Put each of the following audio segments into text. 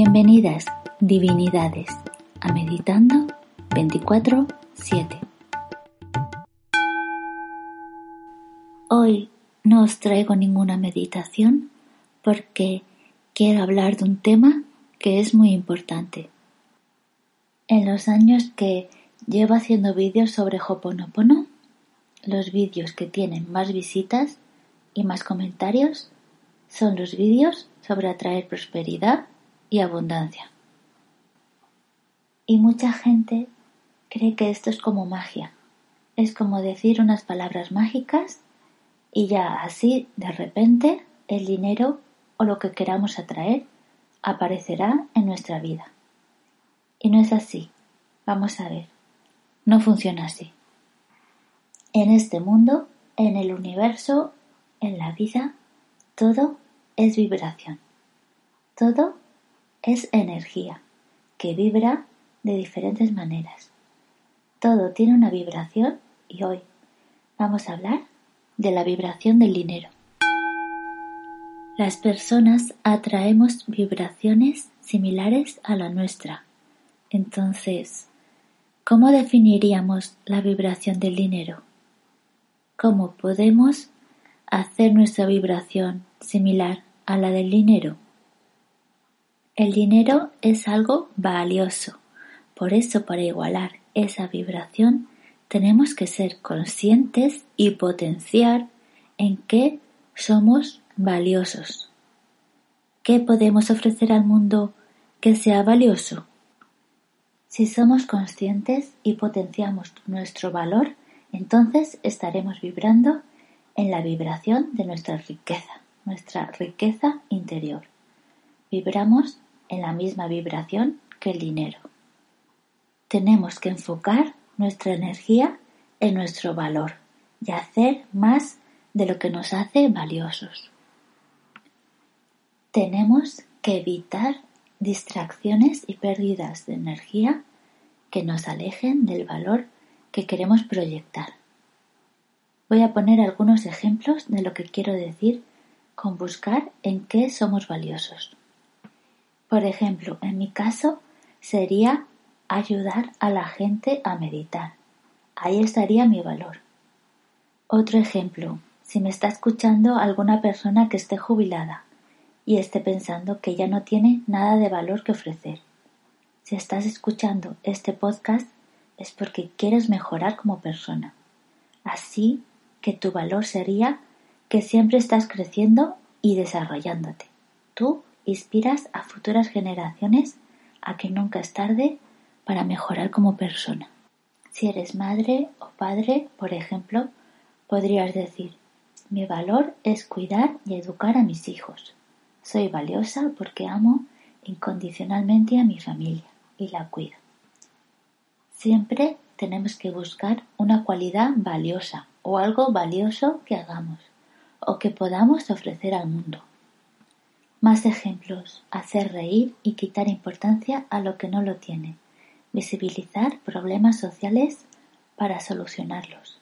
Bienvenidas, divinidades, a Meditando 24-7. Hoy no os traigo ninguna meditación porque quiero hablar de un tema que es muy importante. En los años que llevo haciendo vídeos sobre Hoponopono, los vídeos que tienen más visitas y más comentarios son los vídeos sobre atraer prosperidad y abundancia. Y mucha gente cree que esto es como magia. Es como decir unas palabras mágicas y ya así de repente el dinero o lo que queramos atraer aparecerá en nuestra vida. Y no es así. Vamos a ver. No funciona así. En este mundo, en el universo, en la vida, todo es vibración. Todo es energía que vibra de diferentes maneras. Todo tiene una vibración y hoy vamos a hablar de la vibración del dinero. Las personas atraemos vibraciones similares a la nuestra. Entonces, ¿cómo definiríamos la vibración del dinero? ¿Cómo podemos hacer nuestra vibración similar a la del dinero? El dinero es algo valioso. Por eso, para igualar esa vibración, tenemos que ser conscientes y potenciar en qué somos valiosos. ¿Qué podemos ofrecer al mundo que sea valioso? Si somos conscientes y potenciamos nuestro valor, entonces estaremos vibrando en la vibración de nuestra riqueza, nuestra riqueza interior. Vibramos en la misma vibración que el dinero. Tenemos que enfocar nuestra energía en nuestro valor y hacer más de lo que nos hace valiosos. Tenemos que evitar distracciones y pérdidas de energía que nos alejen del valor que queremos proyectar. Voy a poner algunos ejemplos de lo que quiero decir con buscar en qué somos valiosos. Por ejemplo, en mi caso sería ayudar a la gente a meditar. Ahí estaría mi valor. Otro ejemplo, si me está escuchando alguna persona que esté jubilada y esté pensando que ya no tiene nada de valor que ofrecer. Si estás escuchando este podcast es porque quieres mejorar como persona. Así que tu valor sería que siempre estás creciendo y desarrollándote. Tú inspiras a futuras generaciones a que nunca es tarde para mejorar como persona. Si eres madre o padre, por ejemplo, podrías decir, mi valor es cuidar y educar a mis hijos. Soy valiosa porque amo incondicionalmente a mi familia y la cuido. Siempre tenemos que buscar una cualidad valiosa o algo valioso que hagamos o que podamos ofrecer al mundo. Más ejemplos. Hacer reír y quitar importancia a lo que no lo tiene. Visibilizar problemas sociales para solucionarlos.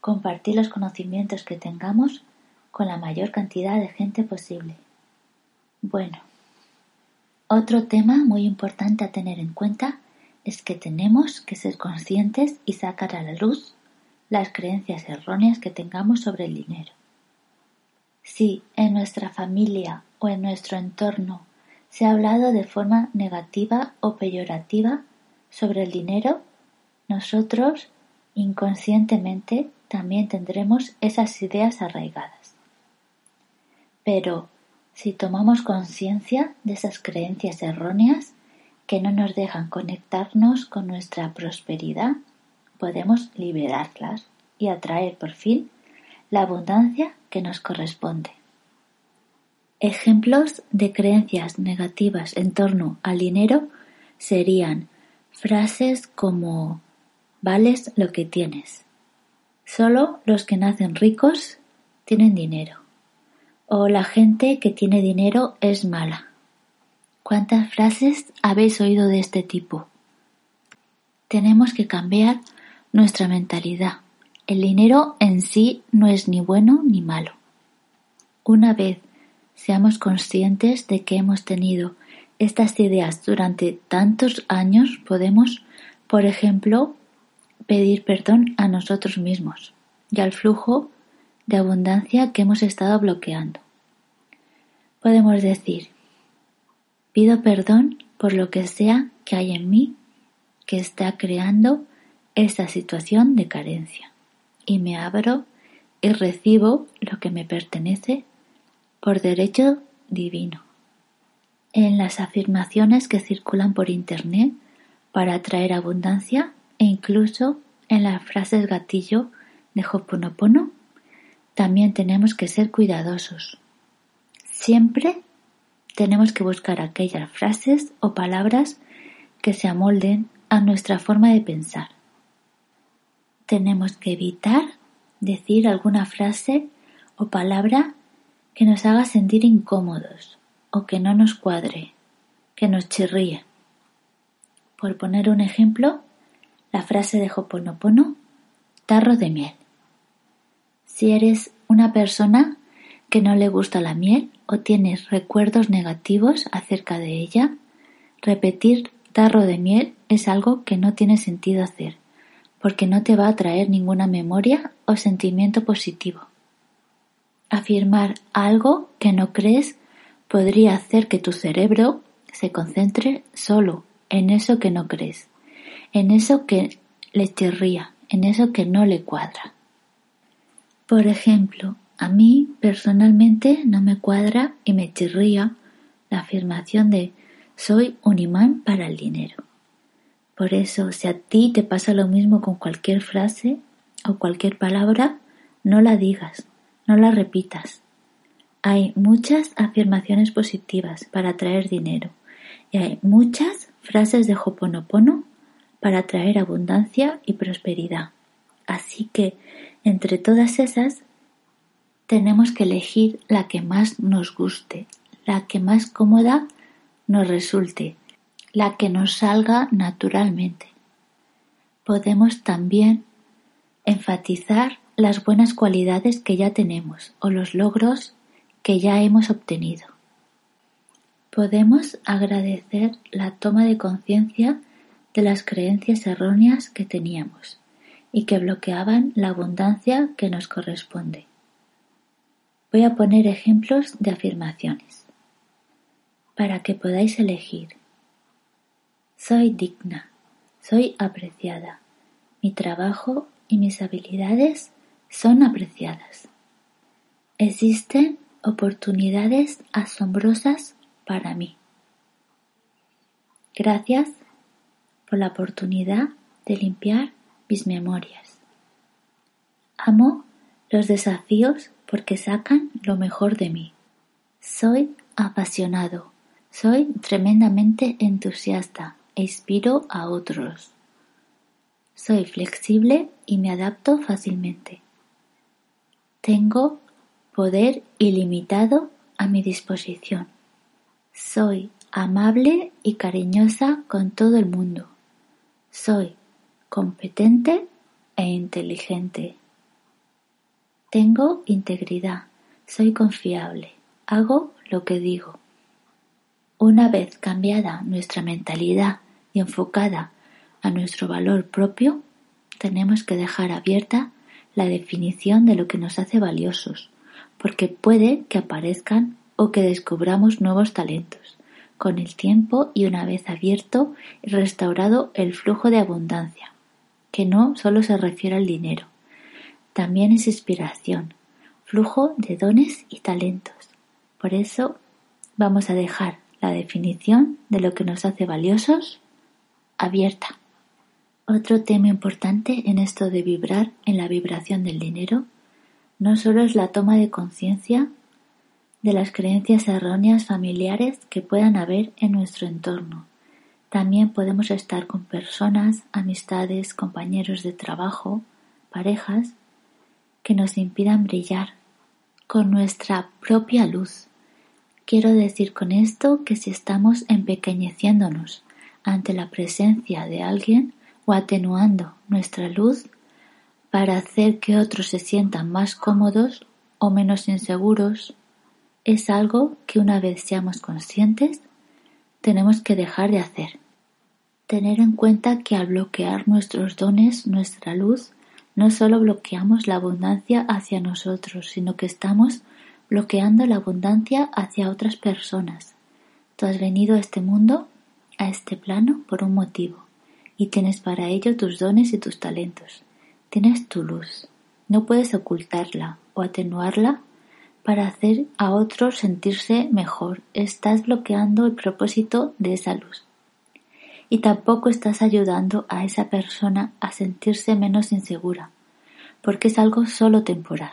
Compartir los conocimientos que tengamos con la mayor cantidad de gente posible. Bueno, otro tema muy importante a tener en cuenta es que tenemos que ser conscientes y sacar a la luz las creencias erróneas que tengamos sobre el dinero. Si en nuestra familia o en nuestro entorno se ha hablado de forma negativa o peyorativa sobre el dinero, nosotros inconscientemente también tendremos esas ideas arraigadas. Pero si tomamos conciencia de esas creencias erróneas que no nos dejan conectarnos con nuestra prosperidad, podemos liberarlas y atraer por fin la abundancia que nos corresponde. Ejemplos de creencias negativas en torno al dinero serían frases como vales lo que tienes. Solo los que nacen ricos tienen dinero. O la gente que tiene dinero es mala. ¿Cuántas frases habéis oído de este tipo? Tenemos que cambiar nuestra mentalidad. El dinero en sí no es ni bueno ni malo. Una vez seamos conscientes de que hemos tenido estas ideas durante tantos años podemos, por ejemplo, pedir perdón a nosotros mismos y al flujo de abundancia que hemos estado bloqueando. Podemos decir, pido perdón por lo que sea que hay en mí que está creando esta situación de carencia y me abro y recibo lo que me pertenece por derecho divino. En las afirmaciones que circulan por Internet para atraer abundancia e incluso en las frases gatillo de Hoponopono, también tenemos que ser cuidadosos. Siempre tenemos que buscar aquellas frases o palabras que se amolden a nuestra forma de pensar. Tenemos que evitar decir alguna frase o palabra que nos haga sentir incómodos o que no nos cuadre, que nos chirríe. Por poner un ejemplo, la frase de Hoponopono, tarro de miel. Si eres una persona que no le gusta la miel o tienes recuerdos negativos acerca de ella, repetir tarro de miel es algo que no tiene sentido hacer, porque no te va a traer ninguna memoria o sentimiento positivo. Afirmar algo que no crees podría hacer que tu cerebro se concentre solo en eso que no crees, en eso que le chirría, en eso que no le cuadra. Por ejemplo, a mí personalmente no me cuadra y me chirría la afirmación de soy un imán para el dinero. Por eso, si a ti te pasa lo mismo con cualquier frase o cualquier palabra, no la digas, no la repitas. Hay muchas afirmaciones positivas para atraer dinero y hay muchas frases de Hoponopono para atraer abundancia y prosperidad. Así que, entre todas esas, tenemos que elegir la que más nos guste, la que más cómoda nos resulte, la que nos salga naturalmente. Podemos también enfatizar las buenas cualidades que ya tenemos o los logros que ya hemos obtenido. Podemos agradecer la toma de conciencia de las creencias erróneas que teníamos y que bloqueaban la abundancia que nos corresponde. Voy a poner ejemplos de afirmaciones para que podáis elegir. Soy digna, soy apreciada, mi trabajo y mis habilidades son apreciadas. Existen oportunidades asombrosas para mí. Gracias por la oportunidad de limpiar mis memorias. Amo los desafíos porque sacan lo mejor de mí. Soy apasionado, soy tremendamente entusiasta e inspiro a otros. Soy flexible y me adapto fácilmente. Tengo poder ilimitado a mi disposición. Soy amable y cariñosa con todo el mundo. Soy competente e inteligente. Tengo integridad. Soy confiable. Hago lo que digo. Una vez cambiada nuestra mentalidad y enfocada a nuestro valor propio, tenemos que dejar abierta la definición de lo que nos hace valiosos, porque puede que aparezcan o que descubramos nuevos talentos con el tiempo y una vez abierto y restaurado el flujo de abundancia, que no solo se refiere al dinero, también es inspiración, flujo de dones y talentos. Por eso vamos a dejar la definición de lo que nos hace valiosos abierta. Otro tema importante en esto de vibrar en la vibración del dinero no solo es la toma de conciencia de las creencias erróneas familiares que puedan haber en nuestro entorno. También podemos estar con personas, amistades, compañeros de trabajo, parejas, que nos impidan brillar con nuestra propia luz, Quiero decir con esto que si estamos empequeñeciéndonos ante la presencia de alguien o atenuando nuestra luz para hacer que otros se sientan más cómodos o menos inseguros, es algo que una vez seamos conscientes, tenemos que dejar de hacer. Tener en cuenta que al bloquear nuestros dones, nuestra luz, no solo bloqueamos la abundancia hacia nosotros, sino que estamos bloqueando la abundancia hacia otras personas. Tú has venido a este mundo, a este plano, por un motivo, y tienes para ello tus dones y tus talentos. Tienes tu luz. No puedes ocultarla o atenuarla para hacer a otros sentirse mejor. Estás bloqueando el propósito de esa luz. Y tampoco estás ayudando a esa persona a sentirse menos insegura, porque es algo solo temporal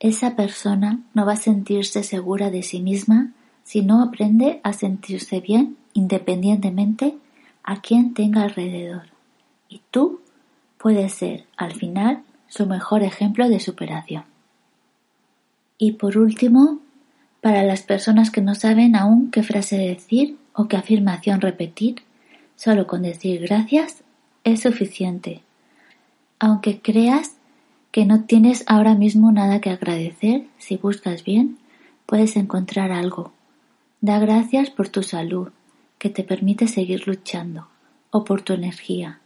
esa persona no va a sentirse segura de sí misma si no aprende a sentirse bien independientemente a quien tenga alrededor. Y tú puedes ser, al final, su mejor ejemplo de superación. Y por último, para las personas que no saben aún qué frase decir o qué afirmación repetir, solo con decir gracias es suficiente. Aunque creas que no tienes ahora mismo nada que agradecer, si buscas bien, puedes encontrar algo. Da gracias por tu salud, que te permite seguir luchando, o por tu energía,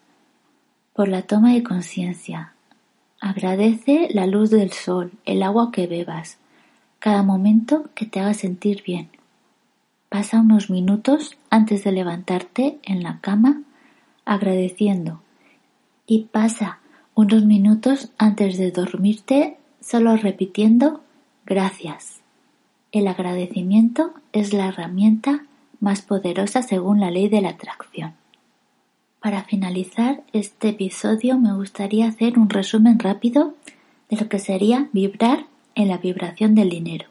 por la toma de conciencia. Agradece la luz del sol, el agua que bebas, cada momento que te haga sentir bien. Pasa unos minutos antes de levantarte en la cama agradeciendo y pasa unos minutos antes de dormirte solo repitiendo gracias. El agradecimiento es la herramienta más poderosa según la ley de la atracción. Para finalizar este episodio me gustaría hacer un resumen rápido de lo que sería vibrar en la vibración del dinero.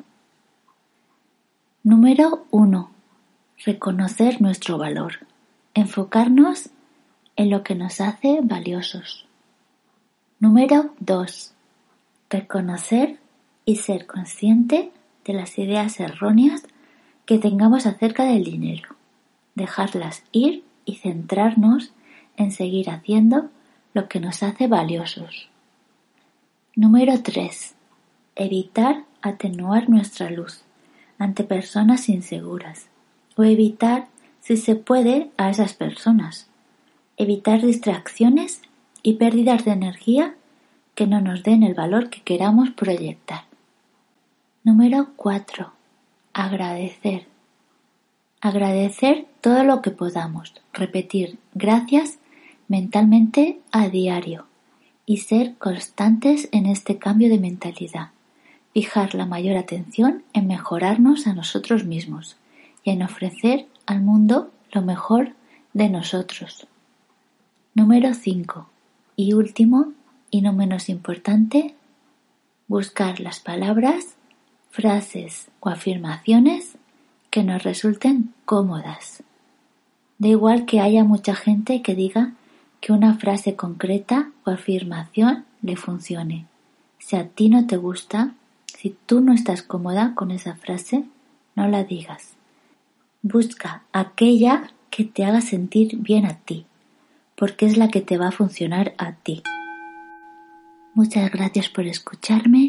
Número 1. Reconocer nuestro valor. Enfocarnos en lo que nos hace valiosos. Número 2. Reconocer y ser consciente de las ideas erróneas que tengamos acerca del dinero. Dejarlas ir y centrarnos en seguir haciendo lo que nos hace valiosos. Número 3. Evitar atenuar nuestra luz ante personas inseguras o evitar, si se puede, a esas personas. Evitar distracciones y pérdidas de energía que no nos den el valor que queramos proyectar. Número 4. Agradecer. Agradecer todo lo que podamos. Repetir gracias mentalmente a diario y ser constantes en este cambio de mentalidad. Fijar la mayor atención en mejorarnos a nosotros mismos y en ofrecer al mundo lo mejor de nosotros. Número 5 y último, y no menos importante, buscar las palabras, frases o afirmaciones que nos resulten cómodas. Da igual que haya mucha gente que diga que una frase concreta o afirmación le funcione. Si a ti no te gusta, si tú no estás cómoda con esa frase, no la digas. Busca aquella que te haga sentir bien a ti porque es la que te va a funcionar a ti. Muchas gracias por escucharme